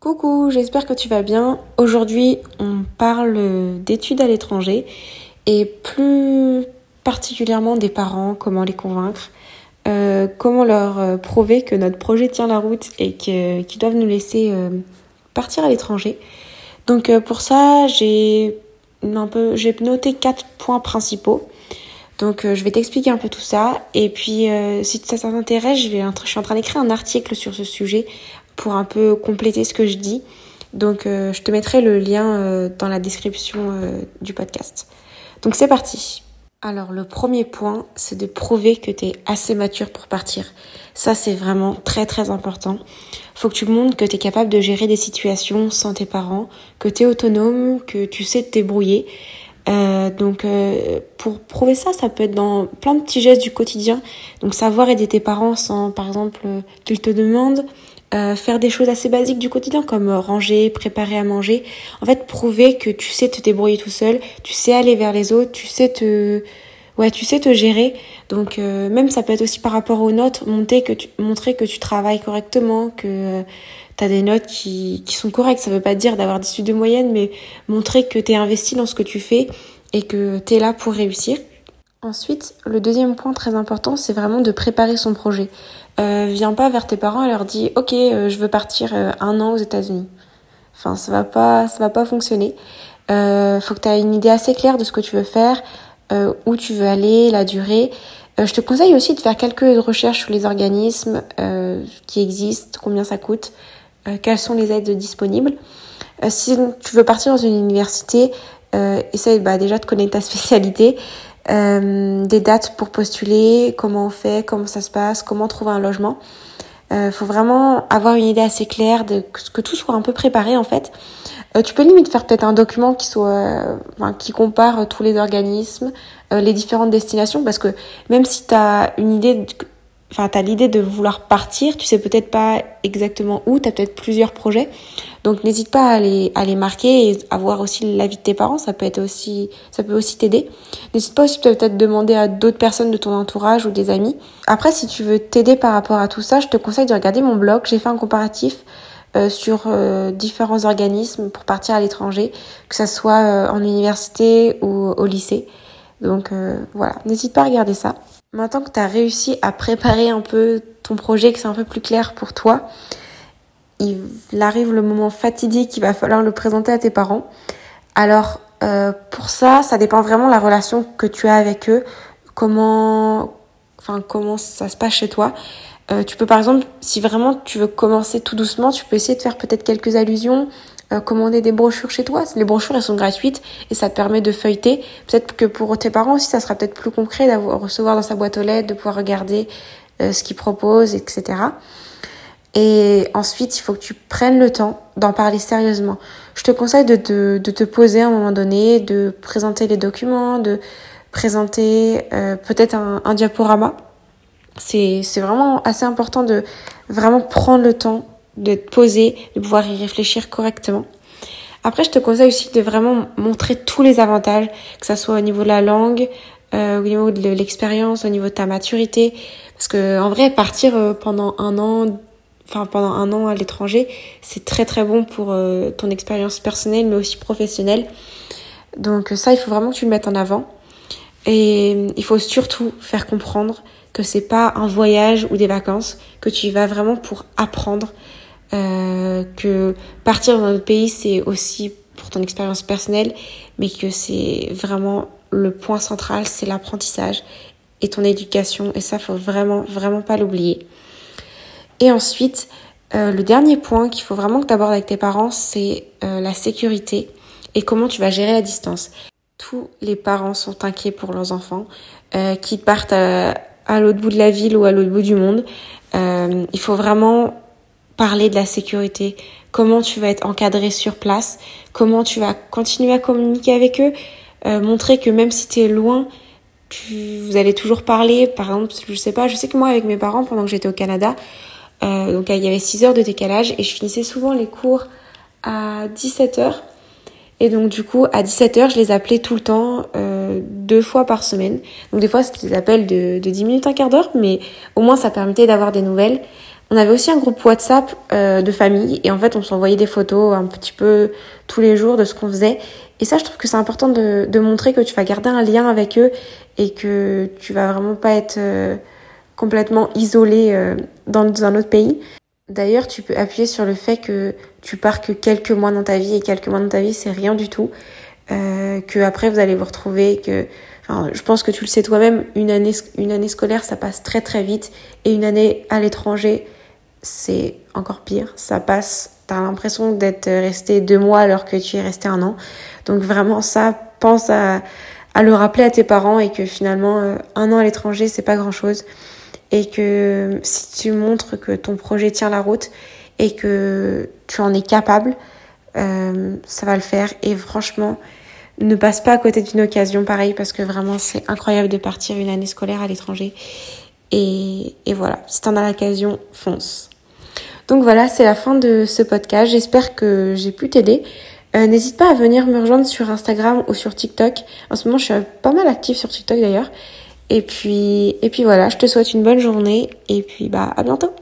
Coucou, j'espère que tu vas bien. Aujourd'hui, on parle d'études à l'étranger et plus particulièrement des parents, comment les convaincre, euh, comment leur euh, prouver que notre projet tient la route et qu'ils doivent nous laisser euh, partir à l'étranger. Donc pour ça, j'ai noté quatre points principaux. Donc je vais t'expliquer un peu tout ça et puis si ça t'intéresse, je suis en train d'écrire un article sur ce sujet pour un peu compléter ce que je dis. Donc euh, je te mettrai le lien euh, dans la description euh, du podcast. Donc c'est parti. Alors le premier point, c'est de prouver que tu es assez mature pour partir. Ça c'est vraiment très très important. Faut que tu montres que tu es capable de gérer des situations sans tes parents, que tu es autonome, que tu sais te débrouiller. donc pour prouver ça, ça peut être dans plein de petits gestes du quotidien. Donc savoir aider tes parents sans par exemple qu'ils te demandent, euh, faire des choses assez basiques du quotidien comme euh, ranger, préparer à manger. En fait, prouver que tu sais te débrouiller tout seul, tu sais aller vers les autres, tu sais te ouais, tu sais te gérer. Donc euh, même ça peut être aussi par rapport aux notes, montrer que tu, travailles correctement, que tu as des notes qui, sont correctes. Ça veut pas dire d'avoir des études de moyenne, mais montrer que tu es investi dans ce que tu fais et que tu là pour réussir. Ensuite, le deuxième point très important, c'est vraiment de préparer son projet. Euh, viens pas vers tes parents et leur dis ok euh, je veux partir euh, un an aux États-Unis. Enfin ça va pas ça va pas fonctionner. Faut que tu aies une idée assez claire de ce que tu veux faire, où tu veux aller, la durée. je te conseille aussi de faire quelques recherches sur les organismes qui existent, combien ça coûte, quelles sont les aides disponibles. si tu veux partir dans une université, essaye bah, déjà de connaître ta spécialité. Euh, des dates pour postuler, comment on fait, comment ça se passe, comment trouver un logement. Il euh, faut vraiment avoir une idée assez claire de que tout soit un peu préparé en fait. Euh, tu peux limite faire peut-être un document qui soit, qui compare tous les organismes, les différentes destinations, parce que même si tu as une idée enfin, tu as l'idée de vouloir partir, tu sais peut-être pas exactement où, tu as peut-être plusieurs projets. Donc n'hésite pas à les, à les marquer et à voir aussi l'avis de tes parents, ça peut être aussi ça peut aussi t'aider. N'hésite pas aussi peut-être demander à d'autres personnes de ton entourage ou des amis. Après si tu veux t'aider par rapport à tout ça, je te conseille de regarder mon blog, j'ai fait un comparatif euh, sur euh, différents organismes pour partir à l'étranger, que ça soit euh, en université ou au lycée. Donc voilà, n'hésite pas à regarder ça. Maintenant que tu as réussi à préparer un peu ton projet, que c'est un peu plus clair pour toi, il arrive le moment fatidique, il va falloir le présenter à tes parents. Alors euh, pour ça, ça dépend vraiment de la relation que tu as avec eux, comment, comment ça se passe chez toi. Euh, tu peux par exemple, si vraiment tu veux commencer tout doucement, tu peux essayer de faire peut-être quelques allusions euh, commander des brochures chez toi. Les brochures, elles sont gratuites et ça te permet de feuilleter. Peut-être que pour tes parents aussi, ça sera peut-être plus concret d'avoir recevoir dans sa boîte aux lettres, de pouvoir regarder ce qu'ils proposent, etc. Et ensuite, il faut que tu prennes le temps d'en parler sérieusement. Je te conseille de, de, de, te poser à un moment donné, de présenter les documents, de présenter euh, peut-être un, un diaporama. C'est vraiment assez important de vraiment prendre le temps de te poser, de pouvoir y réfléchir correctement. Après, je te conseille aussi de vraiment montrer tous les avantages, que ça soit au niveau de la langue, euh, au niveau de l'expérience, au niveau de ta maturité. Parce que en vrai, partir euh, pendant un an, enfin pendant un an à l'étranger, c'est très très bon pour euh, ton expérience personnelle, mais aussi professionnelle. Donc ça, il faut vraiment que tu le mettes en avant. Et il faut surtout faire comprendre que c'est pas un voyage ou des vacances, que tu y vas vraiment pour apprendre, euh, que partir dans un autre pays, c'est aussi pour ton expérience personnelle, mais que c'est vraiment le point central, c'est l'apprentissage et ton éducation. Et ça, faut vraiment, vraiment pas l'oublier. Et ensuite, euh, le dernier point qu'il faut vraiment que tu abordes avec tes parents, c'est euh, la sécurité et comment tu vas gérer la distance. Tous les parents sont inquiets pour leurs enfants, euh, qui partent à, à l'autre bout de la ville ou à l'autre bout du monde. Euh, il faut vraiment parler de la sécurité, comment tu vas être encadré sur place, comment tu vas continuer à communiquer avec eux, euh, montrer que même si tu es loin, tu, vous allez toujours parler. Par exemple, je sais pas, je sais que moi avec mes parents pendant que j'étais au Canada, euh, donc il y avait 6 heures de décalage et je finissais souvent les cours à 17 heures. Et donc du coup, à 17h, je les appelais tout le temps, euh, deux fois par semaine. Donc des fois, c'était des appels de, de 10 minutes, un quart d'heure, mais au moins ça permettait d'avoir des nouvelles. On avait aussi un groupe WhatsApp euh, de famille et en fait on s'envoyait des photos un petit peu tous les jours de ce qu'on faisait. Et ça je trouve que c'est important de, de, montrer que tu vas garder un lien avec eux et que tu vas vraiment pas être euh, complètement isolé euh, dans un autre pays. D'ailleurs tu peux appuyer sur le fait que tu pars que quelques mois dans ta vie et quelques mois dans ta vie c'est rien du tout. que après vous allez vous retrouver, que je pense que tu le sais toi-même, une année, une année scolaire, ça passe très très vite. Et une année à l'étranger, c'est encore pire. Ça passe, t'as l'impression d'être resté deux mois alors que tu es resté un an. Donc vraiment ça, pense à, à le rappeler à tes parents et que finalement euh, un an à l'étranger c'est pas grand chose et que si tu montres que ton projet tient la route et que tu en es capable, euh, ça va le faire et franchement ne passe pas à côté d'une occasion pareil parce que vraiment c'est incroyable de partir une année scolaire à l'étranger et, et voilà si t'en as l'occasion fonce donc voilà, c'est la fin de ce podcast. J'espère que j'ai pu t'aider. Euh, n'hésite pas à venir me rejoindre sur Instagram ou sur TikTok. En ce moment, je suis pas mal active sur TikTok d'ailleurs. Et puis, et puis voilà, je te souhaite une bonne journée et puis bah à bientôt.